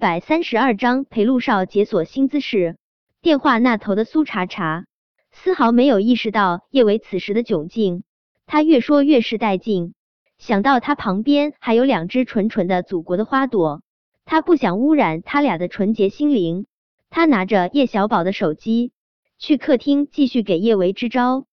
百三十二章陪陆少解锁新姿势。电话那头的苏茶茶丝毫没有意识到叶维此时的窘境，他越说越是带劲。想到他旁边还有两只纯纯的祖国的花朵，他不想污染他俩的纯洁心灵。他拿着叶小宝的手机去客厅继续给叶维支招。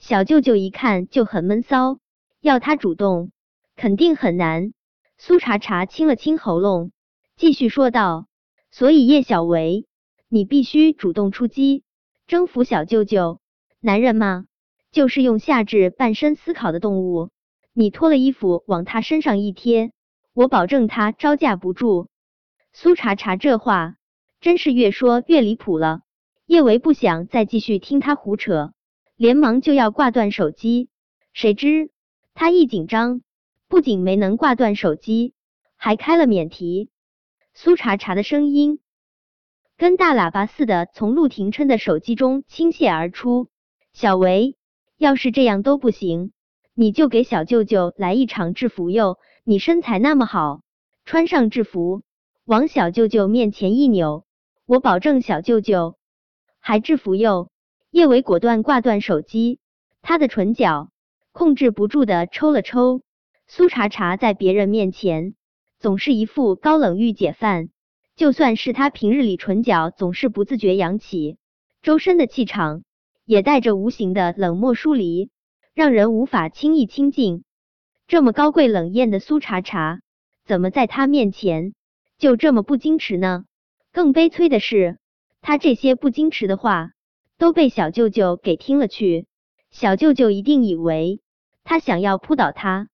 小舅舅一看就很闷骚，要他主动肯定很难。苏茶茶清了清喉咙，继续说道：“所以叶小维。”你必须主动出击，征服小舅舅。男人嘛，就是用下至半身思考的动物。你脱了衣服往他身上一贴，我保证他招架不住。苏茶茶这话真是越说越离谱了。叶维不想再继续听他胡扯，连忙就要挂断手机。谁知他一紧张，不仅没能挂断手机，还开了免提。苏茶茶的声音。跟大喇叭似的从陆廷琛的手机中倾泻而出。小维，要是这样都不行，你就给小舅舅来一场制服哟！你身材那么好，穿上制服往小舅舅面前一扭，我保证小舅舅还制服哟！叶维果断挂断手机，他的唇角控制不住的抽了抽。苏茶茶在别人面前总是一副高冷御姐范。就算是他平日里唇角总是不自觉扬起，周身的气场也带着无形的冷漠疏离，让人无法轻易亲近。这么高贵冷艳的苏茶茶，怎么在他面前就这么不矜持呢？更悲催的是，他这些不矜持的话都被小舅舅给听了去。小舅舅一定以为他想要扑倒他。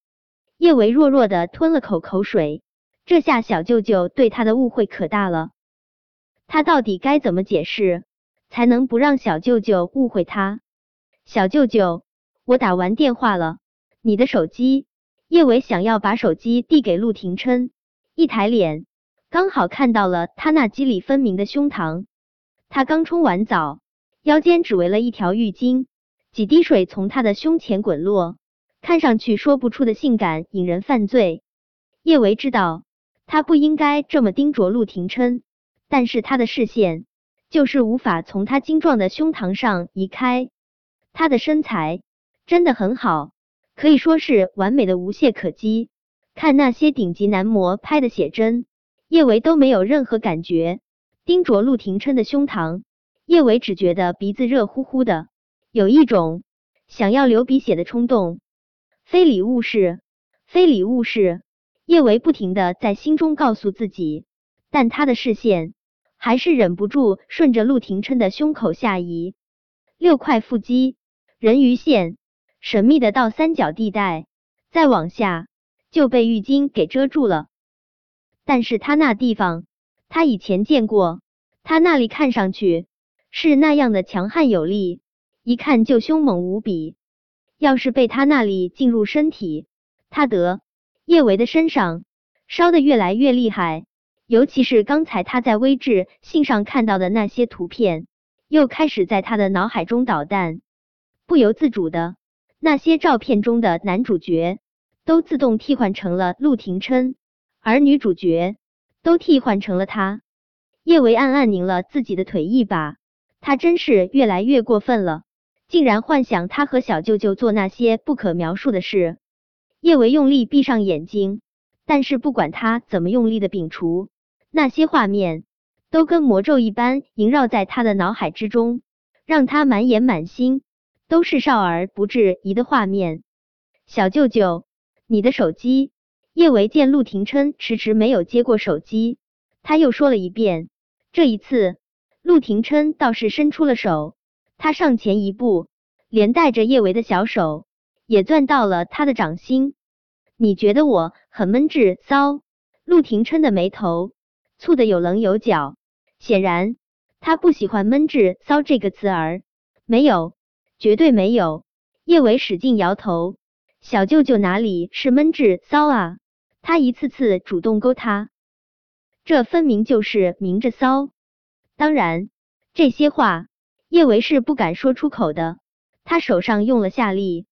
叶维弱弱的吞了口口水。这下小舅舅对他的误会可大了，他到底该怎么解释才能不让小舅舅误会他？小舅舅，我打完电话了，你的手机。叶伟想要把手机递给陆廷琛，一抬脸，刚好看到了他那肌理分明的胸膛。他刚冲完澡，腰间只围了一条浴巾，几滴水从他的胸前滚落，看上去说不出的性感，引人犯罪。叶维知道。他不应该这么盯着陆廷琛，但是他的视线就是无法从他精壮的胸膛上移开。他的身材真的很好，可以说是完美的无懈可击。看那些顶级男模拍的写真，叶维都没有任何感觉。盯着陆廷琛的胸膛，叶维只觉得鼻子热乎乎的，有一种想要流鼻血的冲动。非礼勿视，非礼勿视。叶维不停的在心中告诉自己，但他的视线还是忍不住顺着陆廷琛的胸口下移。六块腹肌，人鱼线，神秘的倒三角地带，再往下就被浴巾给遮住了。但是他那地方，他以前见过，他那里看上去是那样的强悍有力，一看就凶猛无比。要是被他那里进入身体，他得。叶维的身上烧的越来越厉害，尤其是刚才他在微智信上看到的那些图片，又开始在他的脑海中捣蛋。不由自主的，那些照片中的男主角都自动替换成了陆廷琛，而女主角都替换成了他。叶维暗暗拧了自己的腿一把，他真是越来越过分了，竟然幻想他和小舅舅做那些不可描述的事。叶维用力闭上眼睛，但是不管他怎么用力的摒除，那些画面都跟魔咒一般萦绕在他的脑海之中，让他满眼满心都是少儿不质疑的画面。小舅舅，你的手机。叶维见陆廷琛迟迟没有接过手机，他又说了一遍。这一次，陆廷琛倒是伸出了手，他上前一步，连带着叶维的小手。也攥到了他的掌心。你觉得我很闷滞骚？陆廷琛的眉头蹙得有棱有角，显然他不喜欢闷滞骚这个词儿。没有，绝对没有。叶伟使劲摇头。小舅舅哪里是闷滞骚啊？他一次次主动勾他，这分明就是明着骚。当然，这些话叶维是不敢说出口的。他手上用了下力。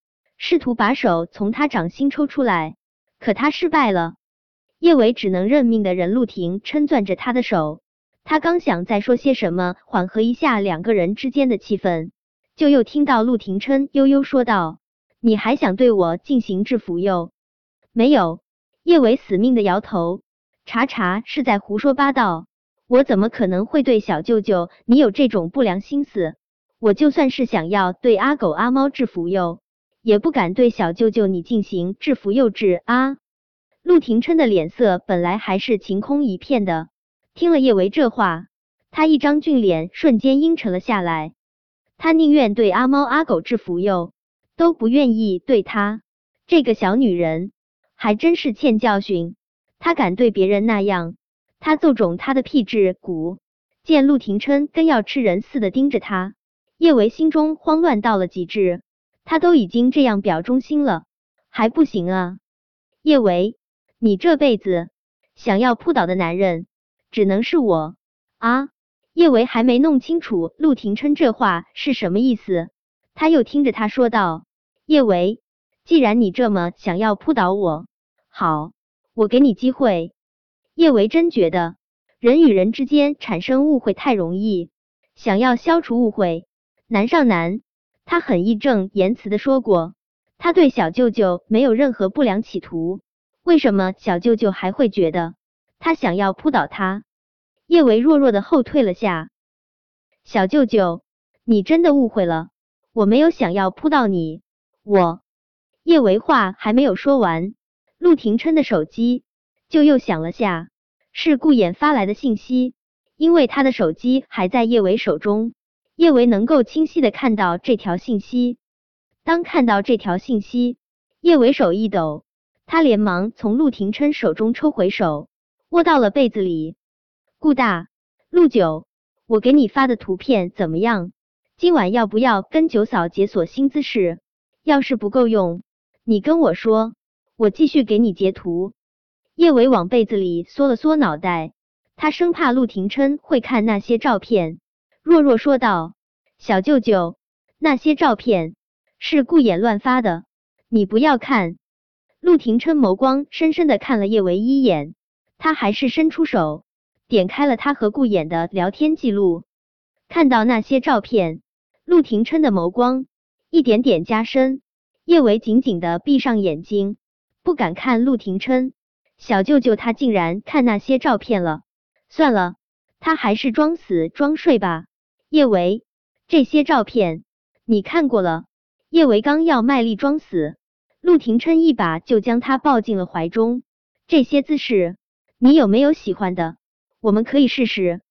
试图把手从他掌心抽出来，可他失败了。叶伟只能认命的任陆廷琛攥着他的手，他刚想再说些什么缓和一下两个人之间的气氛，就又听到陆廷琛悠悠说道：“你还想对我进行制服哟？”没有。叶伟死命的摇头，查查是在胡说八道，我怎么可能会对小舅舅你有这种不良心思？我就算是想要对阿狗阿猫制服幼，也不敢对小舅舅你进行制服幼稚啊！陆廷琛的脸色本来还是晴空一片的，听了叶维这话，他一张俊脸瞬间阴沉了下来。他宁愿对阿猫阿狗制服幼，都不愿意对他这个小女人。还真是欠教训，他敢对别人那样，他揍肿他的屁股骨。见陆廷琛跟要吃人似的盯着他，叶维心中慌乱到了极致。他都已经这样表忠心了，还不行啊？叶维，你这辈子想要扑倒的男人，只能是我啊！叶维还没弄清楚陆廷琛这话是什么意思，他又听着他说道：“叶维，既然你这么想要扑倒我。”好，我给你机会。叶维真觉得人与人之间产生误会太容易，想要消除误会难上难。他很义正言辞的说过，他对小舅舅没有任何不良企图。为什么小舅舅还会觉得他想要扑倒他？叶维弱弱的后退了下。小舅舅，你真的误会了，我没有想要扑倒你。我叶维话还没有说完。陆廷琛的手机就又响了下，是顾衍发来的信息。因为他的手机还在叶维手中，叶维能够清晰的看到这条信息。当看到这条信息，叶维手一抖，他连忙从陆廷琛手中抽回手，窝到了被子里。顾大，陆九，我给你发的图片怎么样？今晚要不要跟九嫂解锁新姿势？要是不够用，你跟我说。我继续给你截图。叶维往被子里缩了缩脑袋，他生怕陆廷琛会看那些照片，弱弱说道：“小舅舅，那些照片是顾衍乱发的，你不要看。”陆廷琛眸光深深的看了叶维一眼，他还是伸出手点开了他和顾衍的聊天记录，看到那些照片，陆廷琛的眸光一点点加深，叶维紧紧的闭上眼睛。不敢看陆廷琛，小舅舅他竟然看那些照片了。算了，他还是装死装睡吧。叶维，这些照片你看过了。叶维刚要卖力装死，陆廷琛一把就将他抱进了怀中。这些姿势，你有没有喜欢的？我们可以试试。